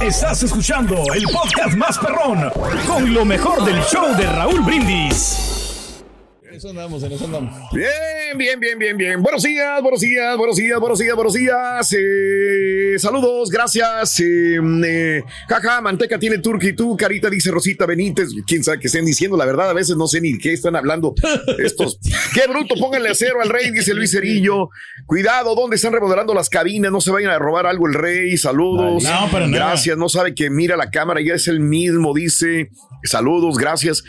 Estás escuchando el podcast más perrón con lo mejor del show de Raúl Brindis. En eso andamos, en eso andamos. Bien, bien, bien, bien, bien. Buenos días, buenos días, buenos días, buenos días, buenos días. Eh, saludos, gracias. Eh, eh, jaja, manteca tiene turqui tú, carita, dice Rosita Benítez. Quién sabe qué estén diciendo, la verdad, a veces no sé ni qué están hablando estos. qué bruto, pónganle acero al rey, dice Luis Cerillo. Cuidado, ¿dónde están remodelando las cabinas? No se vayan a robar algo el rey. Saludos. No, para nada. Gracias, no sabe que mira la cámara, ya es el mismo, dice. Saludos, gracias.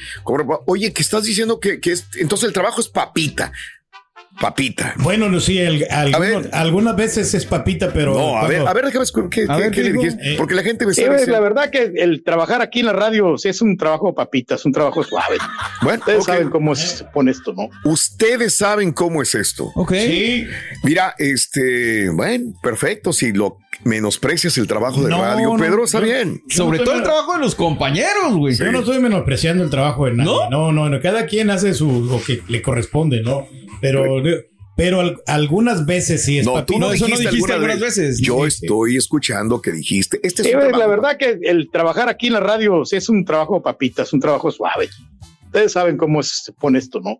Oye, ¿qué estás diciendo que, que es, entonces el trabajo es papita. Papita. Bueno, Lucía, el- algunos- algunas veces es papita, pero. No, a ver, a ver, déjame ¿qué, A qué- ver, qué le digo, dijiste? eh, Porque la gente me Sí, está pues, la verdad que el trabajar aquí en la radio sí es un trabajo papita, es un trabajo suave. Bueno, Ustedes saben cómo se pone esto, ¿no? Ustedes saben cómo es esto. Ok. Sí. Mira, este, bueno, perfecto. Si lo menosprecias el trabajo de No, radio, no, Pedro, está no. bien. Sobre todo el trabajo de los compañeros, güey. Yo no estoy menospreciando el trabajo de nadie. ¿No? No, no, no. Cada quien hace su lo que le corresponde, ¿no? Pero, pero al- algunas veces sí es No, papita. tú no, No, eso no dijiste, dijiste alguna algunas veces. Yo Sí, sí. estoy escuchando que dijiste. Este es Sí, un trabajo- la verdad que el trabajar aquí en la radio sí es un trabajo papita, es un trabajo suave. Ustedes saben cómo se pone esto, ¿no?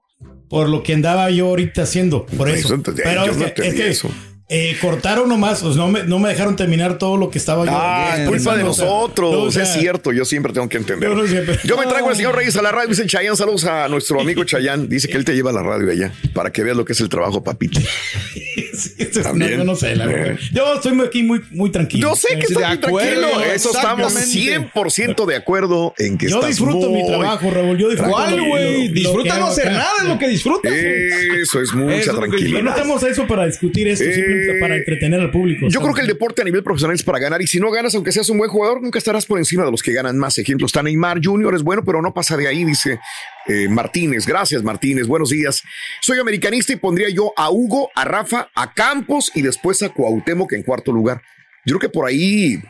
Por lo que andaba yo ahorita haciendo. Por eso. Eso, entonces, pero yo es no que, entendí es que, eso. Eh, cortaron nomás, pues, no me, no me dejaron terminar todo lo que estaba yo. Ah, es culpa de nosotros. no, o sea, es cierto, yo siempre tengo que entender. No Yo me traigo al señor Reyes a la radio, dice Chayán, saludos a nuestro amigo Chayán. Dice que él te lleva a la radio allá para que veas lo que es el trabajo, papito. Sí, También. no, yo no sé, la verdad. Yo estoy aquí muy, muy tranquilo. Yo sé que estás de muy acuerdo, tranquilo. Eso estamos exactamente. 100% de acuerdo en que Yo estás disfruto mi trabajo, Raúl. Yo disfruto lo- ¿Cuál, güey? lo Disfruta que no hacer acá. nada, es lo que disfrutas. Eso es mucha Eso tranquilidad. no estamos a eso para discutir esto, Eh, simplemente para entretener al público. Yo creo que el deporte a nivel profesional es para ganar y si no ganas, aunque seas un buen jugador, nunca estarás por encima de los que ganan más. Ejemplo, está Neymar Junior, es bueno, pero no pasa de ahí, dice eh, Martínez. Gracias, Martínez. Buenos días. Soy americanista y pondría yo a Hugo, a Rafa, a Campos y después a Cuauhtémoc en cuarto lugar. Yo creo que por ahí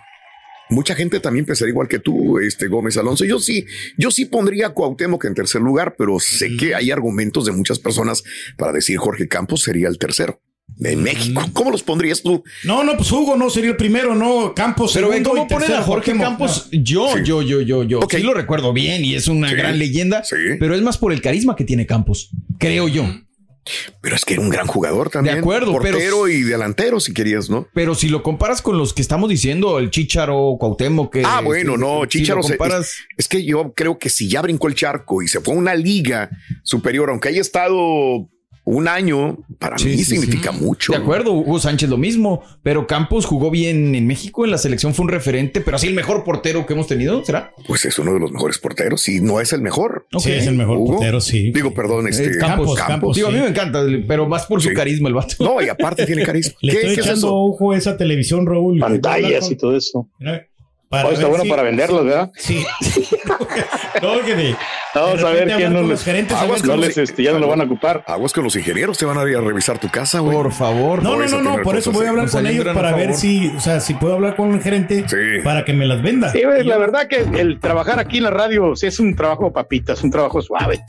mucha gente también pensaría igual que tú, este Gómez Alonso. Yo sí, yo sí pondría a Cuauhtémoc en tercer lugar, pero sé que hay argumentos de muchas personas para decir Jorge Campos sería el tercero. En México, ¿cómo los pondrías tú? No, no, pues Hugo no sería el primero, no. Campos Pero ven segundo cómo y tercero, a Jorge Cuauhtémoc. Campos. Yo, Sí. yo, yo, yo, yo. Ok. Sí lo recuerdo bien y es una Sí. gran leyenda. Sí. Pero es más por el carisma que tiene Campos, creo yo. Pero es que era un gran jugador también. De acuerdo, Portero pero- y delantero, si querías, ¿no? Pero si lo comparas con los que estamos diciendo, el Chicharo, Cuauhtémoc, que ah, bueno, si- no, si Chicharo. se- comparas- es, es que yo creo que si ya brincó el charco y se fue a una liga superior, aunque haya estado un año, para Sí, mí sí, significa sí. mucho. De acuerdo, Hugo Sánchez lo mismo, pero Campos jugó bien en México, en la selección fue un referente, pero así el mejor portero que hemos tenido, ¿será? Pues es uno de los mejores porteros, si no es el mejor. Sí, es el mejor Hugo. portero, sí. Digo, perdón, este Eh, Campos, Campos, Digo, a mí me encanta, pero más por su Sí. carisma el vato. No, y aparte tiene carisma. Le ¿Qué, estoy qué es echando eso? ojo a esa televisión, Raúl. Pantallas y todo eso. Mira, para Oh, está bueno si- para venderlos, ¿verdad? Sí. no, que de- Vamos a ver quién no con les, gerentes, Aguas no les, este, ya no lo van a ocupar. Aguas con los ingenieros, te van a ir a revisar tu casa, güey. Por favor. No, no, no, no, por eso voy a hablar con ellos para ver si, o sea, si puedo hablar con un gerente Sí. para que me las venda. Sí, pues, la verdad que el trabajar aquí en la radio sí es un trabajo papita, es un trabajo suave.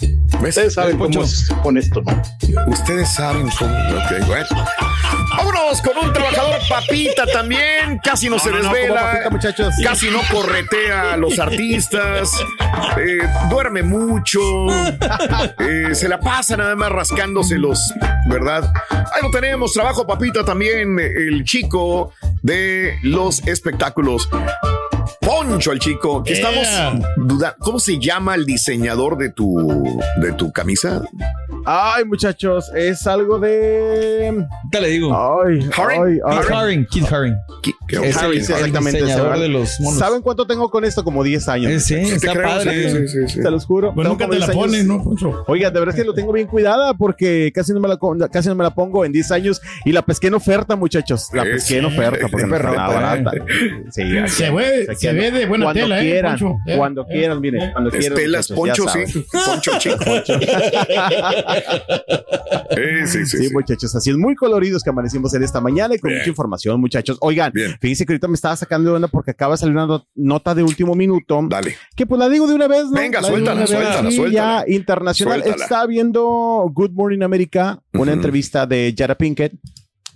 ¿Ves? Ustedes saben Poncho. cómo se pone esto, ¿no? Ustedes saben cómo. Ok, bueno. Vámonos con un trabajador papita también. Casi no, se no, no, desvela. papita, muchachos. Casi no corretea a los artistas. eh, duerme mucho. eh, se la pasa nada más rascándose los, ¿verdad? Ahí lo tenemos. Trabajo papita también. El chico de los espectáculos. Poncho, el chico, que Yeah. estamos dudando. ¿Cómo se llama el diseñador de tu, de tu camisa? Ay, muchachos, es algo de. ¿Qué le digo? Ay, Haring. ay, ay. Keith Haring, Keith Haring. ¿Qué- qué- Es Haring, el, sí, el exactamente, diseñador ese, de los monos. ¿Saben cuánto tengo con esto? Como 10 años. Eh, sí, Sí, te está creo, padre. sí, sí, sí, sí. Se los juro. Pues nunca te la 10 años. pones, ¿no, Poncho? Oiga, de verdad es que lo tengo bien cuidada porque casi no me la, casi no me la pongo en 10 años y la pesqué en oferta, muchachos. La Sí, pesqué en sí. oferta porque no barata. Sí, así Se ve, se ve de buena cuando tela, ¿eh, quieran, Poncho? Eh, Cuando eh, quieran, miren, eh. cuando quieran. Muchachos, Poncho, sí. Poncho chico. Sí, sí, Sí, sí. muchachos, así es muy coloridos que amanecimos en esta mañana y con Bien. mucha información, muchachos. Oigan, Bien. fíjense que ahorita me estaba sacando de onda porque acaba de salir una no- nota de último minuto. Dale. Que pues la digo de una vez, ¿no? Venga, La suéltala, suéltala, suéltala. Ya internacional. Suéltala. Está viendo Good Morning America, una entrevista de Jada Pinkett.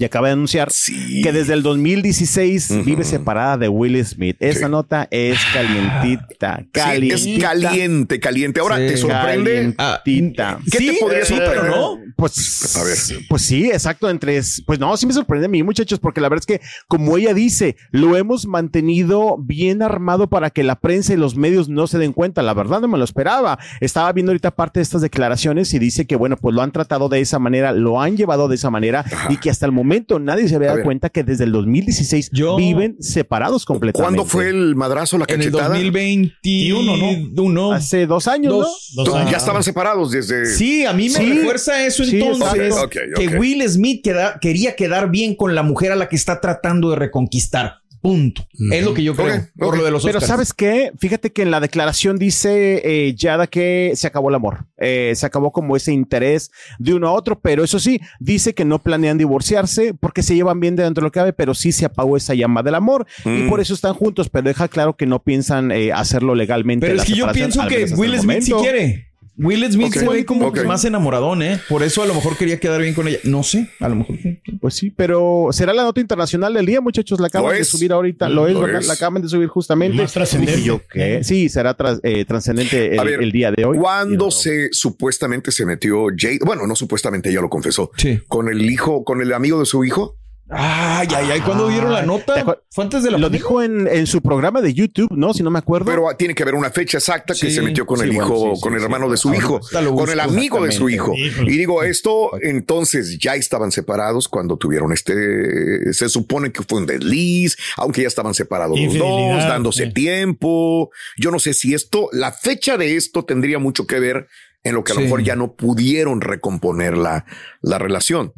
Y acaba de anunciar Sí. que desde el 2016 Ujú. vive separada de Will Smith. Esa Sí. nota es calientita, Sí, calientita. es caliente, caliente. Ahora, Sí. ¿te sorprende? Calientita. ¿Qué te sí, podría sí, sorprender? pero no. Pues, A ver. pues sí, exacto. Entre, pues no, sí me sorprende a mí, muchachos, porque la verdad es que, como ella dice, lo hemos mantenido bien armado para que la prensa y los medios no se den cuenta. La verdad no me lo esperaba. Estaba viendo ahorita parte de estas declaraciones y dice que, bueno, pues lo han tratado de esa manera, lo han llevado de esa manera y que hasta el momento nadie se había dado ver. cuenta que desde el 2016 Yo- viven separados completamente. ¿Cuándo fue el madrazo, la En el cachetada? 2021, Hace dos años, Dos. Dos Tú- años. Ya estaban separados desde. Sí, a mí me Sí. refuerza eso Sí, entonces. Que. Will Smith queda- quería quedar bien con la mujer a la que está tratando de reconquistar. Punto. Es lo que yo creo. Por lo de los Pero. ¿sabes qué? Fíjate que en la declaración dice eh, Yada que se acabó el amor. Eh, se acabó como ese interés de uno a otro, pero eso sí, dice que no planean divorciarse porque se llevan bien de dentro de lo que cabe, pero sí se apagó esa llama del amor y Mm. por eso están juntos, pero deja claro que no piensan eh, hacerlo legalmente. Pero es que yo pienso que Will Smith sí quiere. Will Smith Ok, se ve como ok. más enamoradón, ¿eh? Por eso a lo mejor quería quedar bien con ella. No sé, a lo mejor. Pues sí, pero será la nota internacional del día, muchachos. La acaban de es. subir ahorita. Lo es, Lo ¿verdad? es. La acaban de subir justamente. Más trascendente. Yo, ¿qué? Sí, será tras- eh, trascendente el, ver, el día de hoy. ¿Cuándo Y- se supuestamente se metió Jade? Bueno, no supuestamente, ella lo confesó. Sí. Con el hijo, con el amigo de su hijo. Ay, ay, ay. ¿Cuándo dieron la nota? ¿te acuer- Fue antes de la Lo pandemia? dijo en, en su programa de YouTube, ¿no? Si no me acuerdo. Pero tiene que haber una fecha exacta que Sí, se metió con sí, el hijo, sí, con el sí. hermano de su hijo, con el amigo de su hijo. Y digo, esto entonces ya estaban separados cuando tuvieron este, se supone que fue un desliz, aunque ya estaban separados los dos, dándose sí. tiempo. Yo no sé si esto, la fecha de esto tendría mucho que ver en lo que a lo mejor ya no pudieron recomponer la, la relación.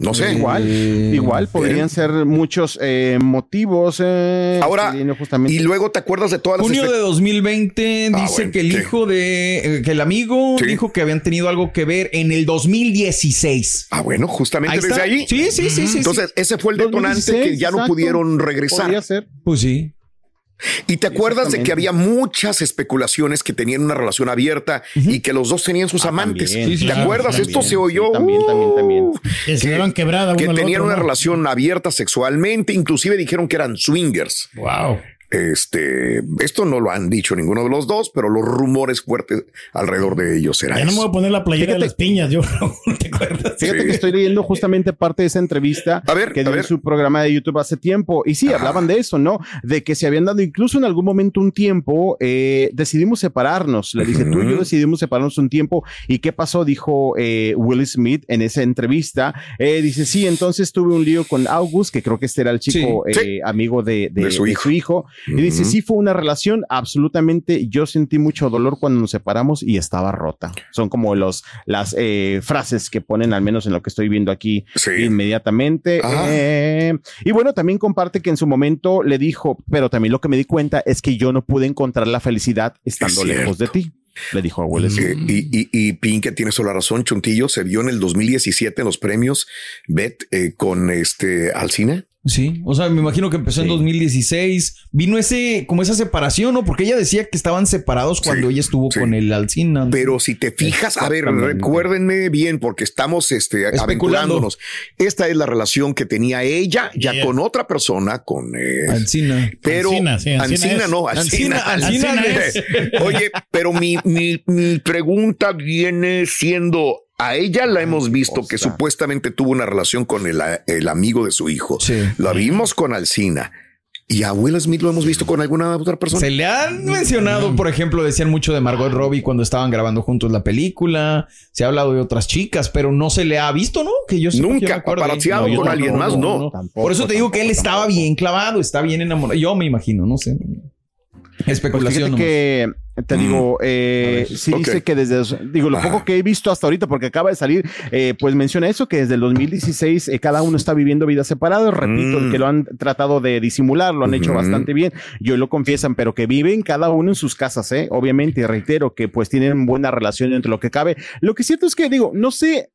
No sé. Igual, Eh, igual podrían ser muchos eh, motivos. eh, Ahora, justamente. Y luego te acuerdas de todas las Junio de 2020 Ah, dice bueno, que el sí. hijo de eh, que el amigo Sí. dijo que habían tenido algo que ver en el 2016. Ah, bueno, justamente Ahí desde está. ahí. Sí, sí, sí, sí. Entonces, ese fue el detonante 2016, que ya no exacto. pudieron regresar. Podría ser. Pues sí. Y te acuerdas de que había muchas especulaciones que tenían una relación abierta y que los dos tenían sus Ah, amantes. también, Sí, sí, ¿Te claro, acuerdas? también, Esto se sí, oyó. también, también, también. uh, Que se que- quebrada tenían otro, una ¿no? relación abierta sexualmente, inclusive dijeron que eran swingers. Wow. Este, esto no lo han dicho ninguno de los dos, pero los rumores fuertes alrededor de ellos eran Ya no me voy a poner la playera Fíjate- de las piñas, yo ¿te acuerdas? Fíjate Sí. que estoy leyendo justamente parte de esa entrevista A ver, que dio en su programa de YouTube hace tiempo. Y sí, Ajá. hablaban de eso, ¿no? De que se habían dado incluso en algún momento un tiempo, eh, decidimos separarnos. Le dice, tú y yo decidimos separarnos un tiempo. ¿Y qué pasó? Dijo eh, Will Smith en esa entrevista. Eh, dice, sí, entonces tuve un lío con August, que creo que este era el chico Sí, eh, sí. amigo de, de- De su de hijo. su hijo. Y dice, sí fue una relación absolutamente, yo sentí mucho dolor cuando nos separamos y estaba rota. Son como los, las eh, frases que ponen, al menos en lo que estoy viendo aquí Sí. inmediatamente. Eh, y bueno, también comparte que en su momento le dijo, pero también lo que me di cuenta es que yo no pude encontrar la felicidad estando Es lejos de ti. Le dijo a Will y, y, y Pinkett tiene sola razón. Chuntillo se vio en el 2017 en los premios Bet eh, con este Alcina. Sí, o sea, me imagino que empezó en Sí. 2016. Vino ese, como esa separación, ¿no? Porque ella decía que estaban separados cuando Sí, ella estuvo sí. con el Alcina. Pero si te fijas, a ver, recuérdenme bien, porque estamos este, Especulando. aventurándonos. Esta es la relación que tenía ella ya con otra persona, con eh, Alcina. pero Ancina es. no, Ancina, Ancina, Ancina es. Oye, pero mi, mi, mi pregunta viene siendo. A ella la hemos visto que supuestamente tuvo una relación con el, el amigo de su hijo. Sí. La vimos con Alcina. Y a Will Smith lo hemos visto con alguna otra persona. Se le han mencionado, por ejemplo, decían mucho de Margot Robbie cuando estaban grabando juntos la película. Se ha hablado de otras chicas, pero no se le ha visto, ¿no? Que yo Nunca paparazziado yo con alguien más, no. tampoco, Por eso te digo que él tampoco, estaba tampoco. bien clavado, está bien enamorado. Yo me imagino, no sé. Pues Especulación. que te digo, eh, sí dice que desde, digo, lo Ajá. poco que he visto hasta ahorita, porque acaba de salir, eh, pues menciona eso, que desde el 2016 eh, cada uno está viviendo vidas separadas, repito, Mm. que lo han tratado de disimular, lo han hecho bastante bien, yo lo confiesan, pero que viven cada uno en sus casas, eh, obviamente, y reitero que pues tienen buena relación entre lo que cabe. Lo que es cierto es que digo, no sé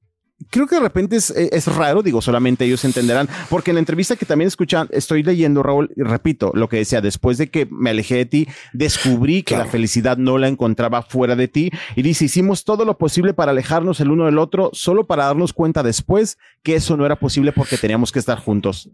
creo que de repente es, es raro, digo, solamente ellos entenderán, porque en la entrevista que también escuchan, estoy leyendo, Raúl, y repito, lo que decía, después de que me alejé de ti, descubrí que la felicidad no la encontraba fuera de ti, y dice, hicimos todo lo posible para alejarnos el uno del otro, solo para darnos cuenta después que eso no era posible porque teníamos que estar juntos.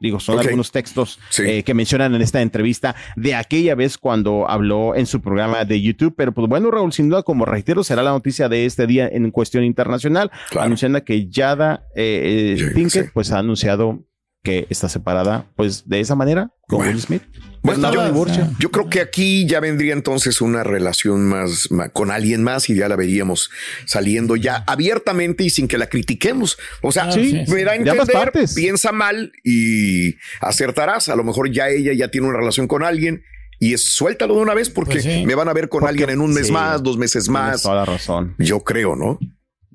Digo, son algunos textos Sí. eh, que mencionan en esta entrevista de aquella vez cuando habló en su programa de YouTube. Pero pues bueno, Raúl, sin duda, como reitero, será la noticia de este día en cuestión internacional, Claro. anunciando que Yada eh, eh, Pinkett sí. pues ha anunciado que está separada pues de esa manera con Bueno. Will Smith. Bueno, Pues, yo, divorcio. yo creo que aquí ya vendría entonces una relación más, con alguien más y ya la veríamos saliendo ya abiertamente y sin que la critiquemos. O sea, Ah, sí, me da a entender, piensa mal y acertarás. A lo mejor ya ella ya tiene una relación con alguien y es suéltalo de una vez porque Pues sí. me van a ver con Porque- alguien en un mes sí. más, dos meses más. toda la razón. Yo creo, ¿no?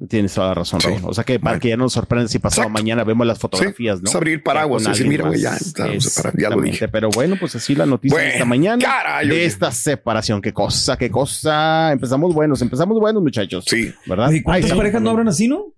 Tienes toda la razón, Sí. Raúl. O sea que para que ya no nos sorprenda si pasado Exacto. mañana vemos las fotografías, ¿no? es abrir paraguas decir, mira, güey, ya estamos separados, ya lo dije. Pero bueno, pues así la noticia de esta mañana caray, de oye. esta separación. Qué cosa, qué cosa. Empezamos buenos, empezamos buenos, muchachos. Sí. ¿Verdad? ¿Y cuántas Ay, sí. parejas no habrán así, no?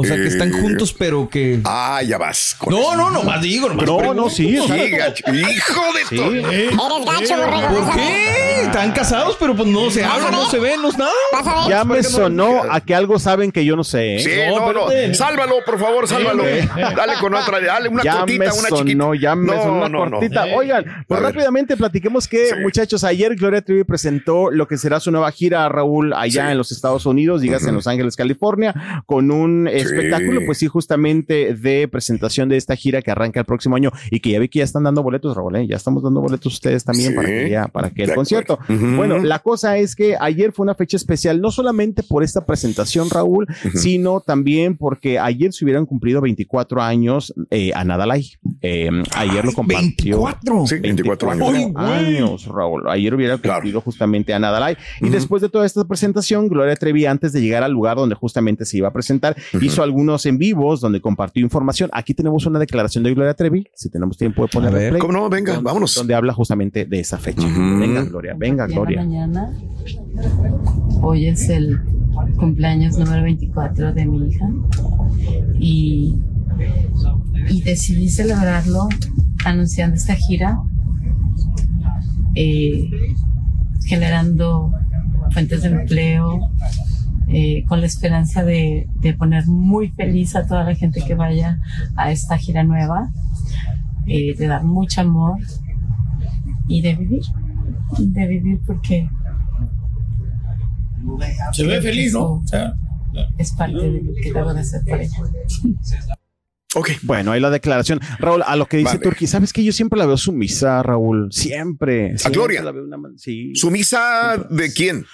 O sea, que están Eh, juntos, pero que. Ah, ya vas. con No, no, no, más digo, nomás No, no, sí. exacto. Sí, gacho. Hijo de Sí. todo. Eh, Eres gacho, borrego. ¿Por qué? Están casados, pero pues no se hablan, no se ven, no es nada. A. Ya me sonó a que algo saben que yo no sé. ¿eh? Sí, No, no. Sálvalo, por favor, sálvalo. Dale con otra, dale una ya cortita, me una sonó, chiquita. ya me No, sonó una no, no. cortita. Oigan, pues A ver. rápidamente platiquemos que, Sí. muchachos, ayer Gloria Trevi presentó lo que será su nueva gira, Raúl, allá Sí. en los Estados Unidos, digas en Los Ángeles, California, con un espectáculo, pues sí, justamente de presentación de esta gira que arranca el próximo año y que ya vi que ya están dando boletos, Raúl, ¿eh? ya estamos dando boletos ustedes también Sí. para que ya, para que el concierto. Bueno, la cosa es que ayer fue una fecha especial, no solamente por esta presentación, Raúl, sino también porque ayer se hubieran cumplido 24 años eh, a Nadalay. Eh, ayer lo compartió. 24. Sí, 24 años. Raúl. Ayer hubiera Claro. cumplido justamente a Nadalay. Y después de toda esta presentación, Gloria Trevi, antes de llegar al lugar donde justamente se iba a presentar, hizo algunos en vivos donde compartió información. Aquí tenemos una declaración de Gloria Trevi. Si tenemos tiempo de poner A ver. ¿Cómo no? Venga, donde, vámonos. Donde habla justamente de esa fecha. Venga, Gloria, venga, Mañana, Gloria. mañana. Hoy es el cumpleaños número 24 de mi hija y, y decidí celebrarlo anunciando esta gira, eh, generando fuentes de empleo, eh, con la esperanza de, de poner muy feliz a toda la gente que vaya a esta gira nueva, eh, de dar mucho amor y de vivir, de vivir porque se ve feliz, ¿no? O sea, es parte de lo que debo de hacer por ella. Ok. Bueno, ahí la declaración. Raúl, a lo que dice Vale. Turki, ¿sabes que Yo siempre la veo sumisa, Raúl. Siempre. siempre Gloria? la veo una man- sí. ¿Sumisa de quién?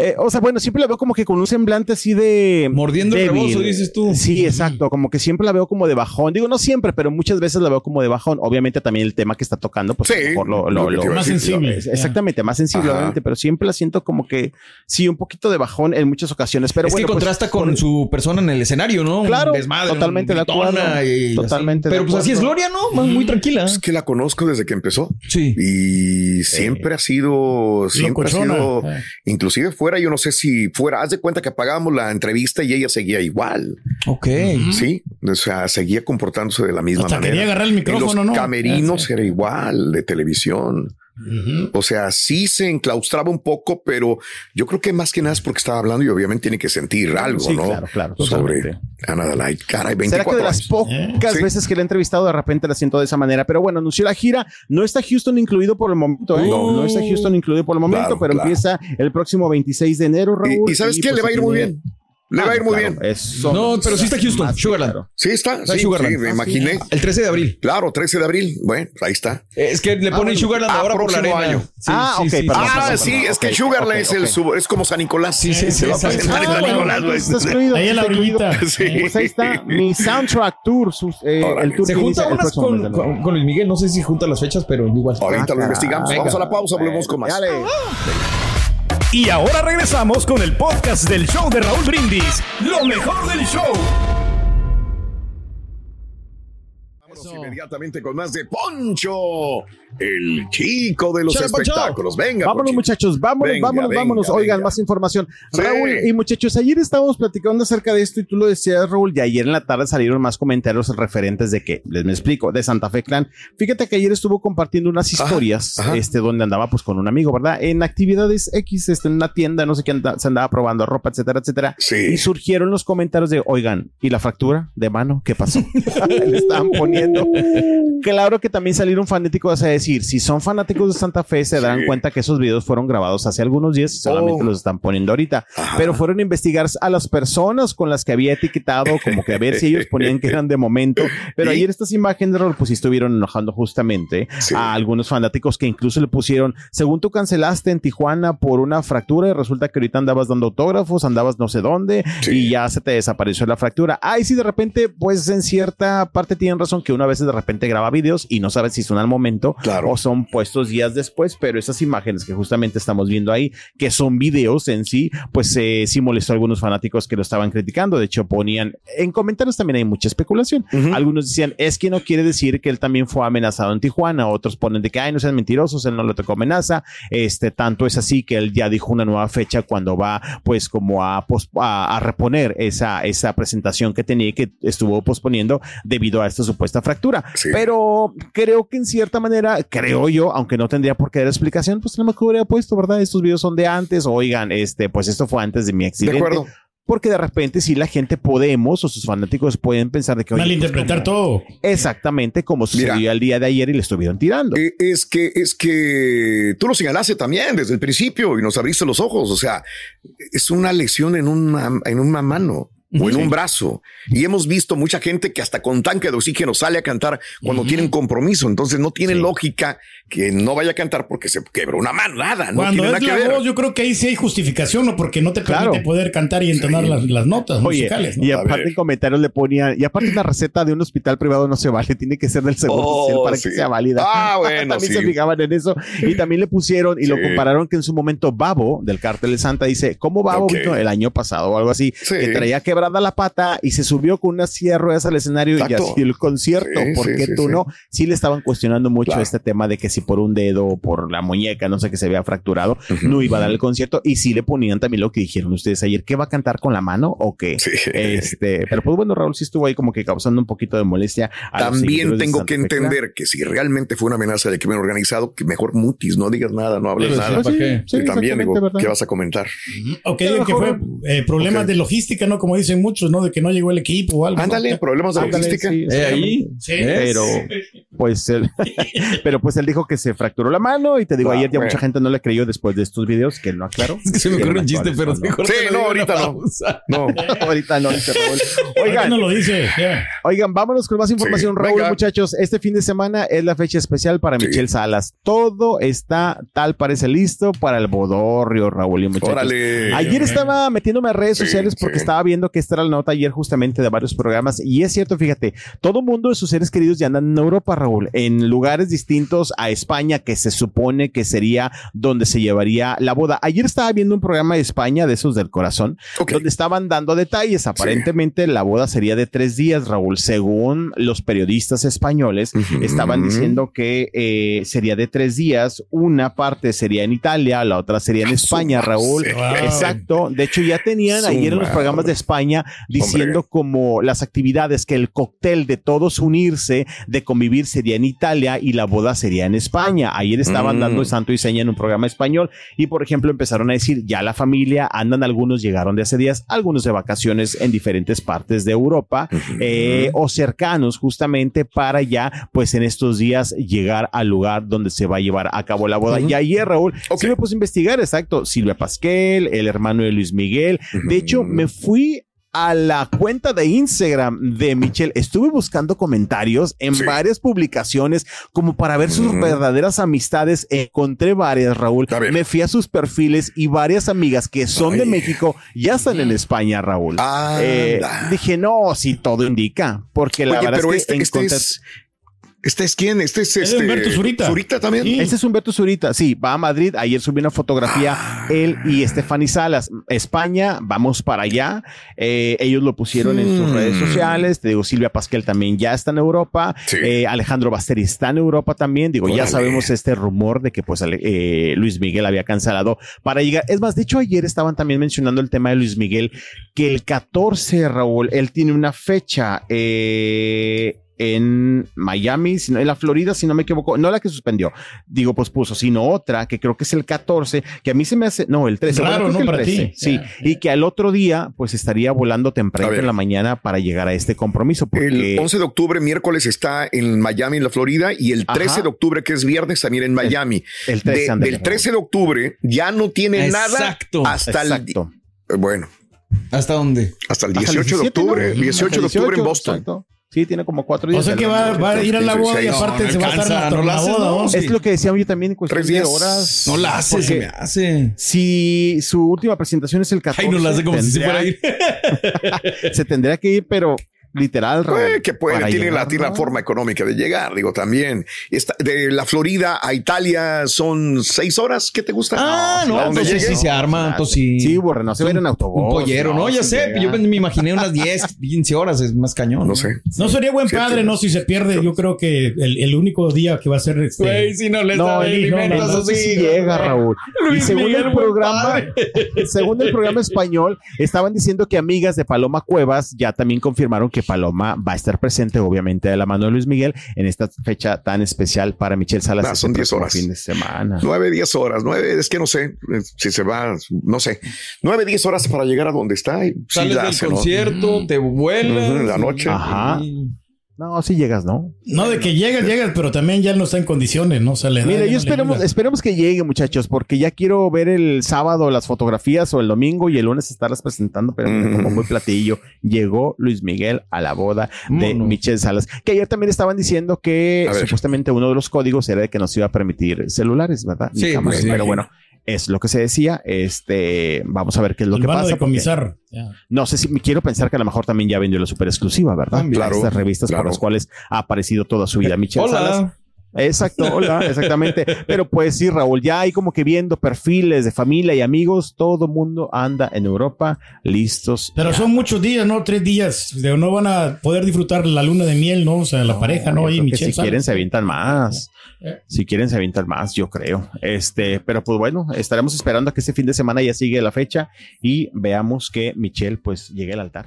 Eh, o sea, bueno, siempre la veo como que con un semblante así de. Mordiendo el débil. rebozo, dices tú. Sí, exacto. Como que siempre la veo como de bajón. Digo, no siempre, pero muchas veces la veo como de bajón. Obviamente también el tema que está tocando, pues Sí, a lo mejor lo, lo- más sensible. Exactamente, más sensible, obviamente, pero siempre la siento como que sí, un poquito de bajón en muchas ocasiones. Pero es bueno, que pues, contrasta con su persona en el escenario, ¿no? Un Claro, desmadre, totalmente de acuerdo. y así. Totalmente de Pero pues así es. Gloria, ¿no? Más muy tranquila. Es que la conozco desde que empezó Sí. y siempre ha sido, siempre ha sido, Eh. inclusive fuera, yo no sé si fuera, haz de cuenta que apagábamos la entrevista y ella seguía igual. Ok. Sí, o sea, seguía comportándose de la misma Hasta manera. quería agarrar el micrófono, en los ¿no? camerinos Ah, sí. era igual de televisión. O sea, sí se enclaustraba un poco, pero yo creo que más que nada es porque estaba hablando y obviamente tiene que sentir algo, Sí, ¿no? claro, claro, Sobre totalmente. Ana Dalai. Caray, ¿Será 24 que de las años. pocas Sí. veces que le he entrevistado de repente la siento de esa manera? Pero bueno, anunció la gira. No está Houston incluido por el momento, ¿eh? No. No, está Houston incluido por el momento, Claro, pero claro. empieza el próximo 26 de enero, Raúl. Y, y ¿sabes qué? pues, Le va a ir muy bien. Le Ah, va a ir muy claro, bien. eso- No, pero sí está Houston, Sugarland. claro. Sí, está. Está Sí, Sugarland. sí, me Ah, imaginé. El 13 de abril. Claro, 13 de abril. Bueno, ahí está. Es que le ponen Sugarland Ah, ahora por la arena. año. Sí, Ah, sí, ok, sí, perdón, sí. ah, perdón, sí, perdón. es que Ok, Sugarland ok, es el ok. sub- es como San Nicolás. Sí, sí, sí, Se va a presentar en Ah, San Nicolás, güey. está excluido, Ahí en la orillita. Sí. Pues ahí está mi soundtrack tour, sus- eh, el tour Se que junta unas con, Luis Miguel. No sé si junta las fechas, pero igual. Ahorita Ah, lo investigamos. Vamos a la pausa, volvemos con más. Dale. Y ahora regresamos con el podcast del show de Raúl Brindis. Lo mejor del show. inmediatamente con más de Poncho, el chico de los Chale, espectáculos. Venga, Vámonos, muchachos, vámonos, Venga, vámonos, venga, vámonos. venga. Oigan, más información. Sí. Raúl y muchachos, ayer estábamos platicando acerca de esto y tú lo decías, Raúl, y ayer en la tarde salieron más comentarios referentes de que, les me explico, de Santa Fe Clan. Fíjate que ayer estuvo compartiendo unas historias, ajá. este, donde andaba pues con un amigo, ¿verdad? En actividades X, este, en una tienda, no sé qué, anda- se andaba probando ropa, etcétera, etcétera. Sí. Y surgieron los comentarios de, oigan, ¿y la fractura de mano? ¿Qué pasó? Le estaban poniendo. Claro que también salieron fanáticos a decir, si son fanáticos de Santa Fe, se darán Sí. cuenta que esos videos fueron grabados hace algunos días y solamente Oh. los están poniendo ahorita. Ajá. Pero fueron a investigar a las personas con las que había etiquetado, como que a ver si ellos ponían que eran de momento. Pero ¿Y? ayer estas imágenes, Raúl, pues sí estuvieron enojando justamente Sí. a algunos fanáticos que incluso le pusieron, según tú cancelaste en Tijuana por una fractura y resulta que ahorita andabas dando autógrafos, andabas no sé dónde Sí. y ya se te desapareció la fractura. Ay, sí, de repente, pues en cierta parte tienen razón que uno a veces de repente graba videos y no sabes si son al momento Claro. o son puestos días después, pero esas imágenes que justamente estamos viendo ahí, que son videos en sí, pues eh, sí molestó a algunos fanáticos que lo estaban criticando. De hecho, ponían en comentarios también hay mucha especulación. Algunos decían, es que no quiere decir que él también fue amenazado en Tijuana. Otros ponen de que, ay, no sean mentirosos, él no le tocó amenaza. Este, tanto es así que él ya dijo una nueva fecha cuando va, pues, como a, pos- a, a reponer esa, esa presentación que tenía y que estuvo posponiendo debido a esta supuesta fractura. Sí. Pero creo que en cierta manera, creo yo, aunque no tendría por qué dar explicación, pues a lo mejor hubiera puesto, ¿verdad? Estos videos son de antes, oigan, este, pues esto fue antes de mi De accidente. acuerdo. Porque de repente si la gente podemos o sus fanáticos pueden pensar de que oye, Malinterpretar pues, todo. Exactamente como sucedió Mira. el día de ayer y le estuvieron tirando. Eh, Es que, es que tú lo señalaste también desde el principio y nos abriste los ojos. O sea, es una lesión en una, en una mano. O en un brazo. Y hemos visto mucha gente que hasta con tanque de oxígeno sale a cantar cuando tienen compromiso. Entonces no tiene lógica que no vaya a cantar porque se quebró una mano. Nada, no Cuando tiene es nada la que ver. voz, yo creo que ahí sí hay justificación, ¿no? Porque no te Claro. permite poder cantar y entonar las, las notas Oye, musicales. ¿no? y aparte en comentarios le ponían, y aparte la receta de un hospital privado no se vale, tiene que ser del seguro Oh, social para sí. que sea válida. Ah, bueno, también sí. se fijaban en eso y también le pusieron y lo compararon que en su momento Babo del Cártel de Santa dice, ¿cómo Babo vino el año pasado o algo así? Sí. Que traía quebrada la pata y se subió con una silla ruedas al escenario y así el concierto. Sí, ¿Por sí, qué sí, tú sí. no? Sí le estaban cuestionando mucho Claro. este tema de que si por un dedo o por la muñeca, no sé qué se había fracturado, no iba a dar el concierto y sí le ponían también lo que dijeron ustedes ayer, ¿qué va a cantar con la mano o qué? Sí. Este, pero pues bueno, Raúl sí estuvo ahí como que causando un poquito de molestia. a También tengo que entender que si realmente fue una amenaza de crimen organizado, que mejor mutis, no digas nada, no hables nada. ¿para qué? También digo. ¿qué vas a comentar? O que que fue eh, problemas de logística, ¿no? Como dicen muchos, ¿no? De que no llegó el equipo o algo. ¿no? Ándale, problemas de Ándale, logística. sí, Eh, ahí. Sí. ¿Eh? Pero pues él, pero pues él dijo que se fracturó la mano y te digo, Ah, ayer ya mucha gente no le creyó después de estos videos que él no aclaró. Es que se me ocurre un chiste, pero mejor Sí, no, ahorita no. No. ahorita no, dice Raúl. ¿Por qué Oigan, no lo dice? Ya. Oigan, vámonos con más información, Sí, Raúl, venga. muchachos. Este fin de semana es la fecha especial para Sí. Michelle Salas. Todo está tal parece listo para el bodorrio, Raúl y muchachos. Órale. Ayer estaba metiéndome a redes Sí, sociales porque sí. estaba viendo que esta era la nota ayer justamente de varios programas y es cierto, fíjate, todo mundo de sus seres queridos ya andan en Europa, Raúl, en lugares distintos a España que se supone que sería donde se llevaría la boda. Ayer estaba viendo un programa de España de esos del corazón donde estaban dando detalles. Aparentemente la boda sería de tres días, Raúl, según los periodistas españoles estaban diciendo que eh, sería de tres días. Una parte sería en Italia, la otra sería en Ah, España, Raúl. Wow. Exacto. De hecho, ya tenían ayer en los programas de España diciendo Hombre. como las actividades que el cóctel de todos unirse, de convivir sería en Italia y la boda sería en España. Ayer estaban Mm. dando santo y seña en un programa español y, por ejemplo, empezaron a decir ya la familia andan algunos llegaron de hace días, algunos de vacaciones en diferentes partes de Europa eh, o cercanos justamente para ya, pues en estos días llegar al lugar donde se va a llevar a cabo la boda. Y ayer, Raúl, Ok. sí me puse a investigar, exacto, Silvia Pasquel, el hermano de Luis Miguel. De hecho, me fui a la cuenta de Instagram de Michelle. Estuve buscando comentarios en Sí. varias publicaciones como para ver sus verdaderas amistades. Encontré varias, Raúl. Me fui a sus perfiles y varias amigas que son de. México ya están en España, Raúl. Eh, dije, no, sí, todo indica. Porque la Oye, verdad pero es que este, este es, ¿Este es quién? Este es Es este. Humberto Zurita. Zurita también. Sí. Este es Humberto Zurita. Sí, va a Madrid. Ayer subió una fotografía Ah. él y Stephanie Salas. España, vamos para allá. Eh, ellos lo pusieron en sus Hmm. redes sociales. Te digo, Silvia Pasquel también ya está en Europa. Sí. Eh, Alejandro Basteri está en Europa también. Digo, ya sabemos este rumor de que pues eh, Luis Miguel había cancelado para llegar. Es más, de hecho, ayer estaban también mencionando el tema de Luis Miguel, que el 14, Raúl, él tiene una fecha. eh, en Miami, sino en la Florida, si no me equivoco, no la que suspendió, digo, pues puso, sino otra que creo que es el 14, que a mí se me hace, no, el 13, Raro, bueno, ¿no? el Para ti. 13, sí, Ya, y que al otro día, pues estaría volando temprano en la mañana para llegar a este compromiso, porque El 11 de octubre, miércoles, está en Miami, en la Florida, y el 13 Ajá. de octubre, que es viernes, también en Miami. el 13, De- ándale, del 13 de octubre ya no tiene nada Exacto. hasta el, Exacto. eh, bueno, ¿Hasta dónde? hasta el Hasta 18 el de 17, octubre, ¿no? 18 de Hasta octubre en 18, Boston. exacto. Sí, tiene como cuatro días. O sea que va, va a ir a la boda y 16. aparte No, se va a estar no la hace. Es lo que decía yo también en cuestión Tres de horas. No la hace, se me hace. Si su última presentación es el 14, Ay, no la hace como si se fuera a ir. se tendría que ir, pero literal, Raúl, Eh, que puede, tiene, la, tiene la ¿no? forma económica de llegar, digo, también. Está, de la Florida a Italia son seis horas, ¿qué te gusta? Ah, no, ¿a dónde entonces llegue? sí se arma, entonces sí. Sí, borre, no se va a ir en autobús. Un pollero, ¿no? Ya sé, llega. yo me imaginé unas 10, 15 horas, es más cañón. No sé. No sería buen padre, ¿no? Si se pierde, yo creo que el, el único día que va a ser este. Güey, si no le No, sabe el- alimento no, a no, sus Entonces sí hijos, llega. Raúl. y Luis según Miguel, el programa, según el programa español, estaban diciendo que amigas de Paloma Cuevas ya también confirmaron que Paloma va a estar presente, obviamente, de la mano de Luis Miguel, en esta fecha tan especial para Michelle Salas. Ah, este son 10 próximo horas. Fin de semana. Nueve, diez horas, nueve, es que no sé eh, si se va, no sé. Nueve, diez horas para llegar a donde está. y sí Sales la del hace, ¿no? concierto, te vuelas. Ujú, la noche. Ajá. No, sí llegas, ¿no? No, de que llegas, llegas, pero también ya no está en condiciones, ¿no? O sea, Mira, yo no esperemos, esperemos que llegue, muchachos, porque ya quiero ver el sábado las fotografías o el domingo y el lunes estarlas presentando, pero como muy platillo. Llegó Luis Miguel a la boda de Mono. Michelle Salas, que ayer también estaban diciendo que supuestamente uno de los códigos era de que nos iba a permitir celulares, ¿verdad? Ni Sí, cámaras, pues sí. pero bueno. Es lo que se decía. Este, vamos a ver qué es lo El que pasa. porque decomisar. Ya. no sé si me quiero pensar que a lo mejor también ya vendió la super exclusiva, ¿verdad? Claro, Estas revistas claro. por las cuales ha aparecido toda su vida Michelle Salas. Exacto, hola, exactamente. Pero pues sí, Raúl, ya hay como que viendo perfiles de familia y amigos, todo mundo anda en Europa listos. Pero son muchos días, ¿no? Tres días. De- No van a poder disfrutar la luna de miel, ¿no? O sea, la pareja, ¿no? Que Michelle si quieren se avientan más. Eh. Si quieren se avientan más, yo creo. Este, pero pues bueno, estaremos esperando a que este fin de semana ya sigue la fecha y veamos que Michelle pues llegue al altar.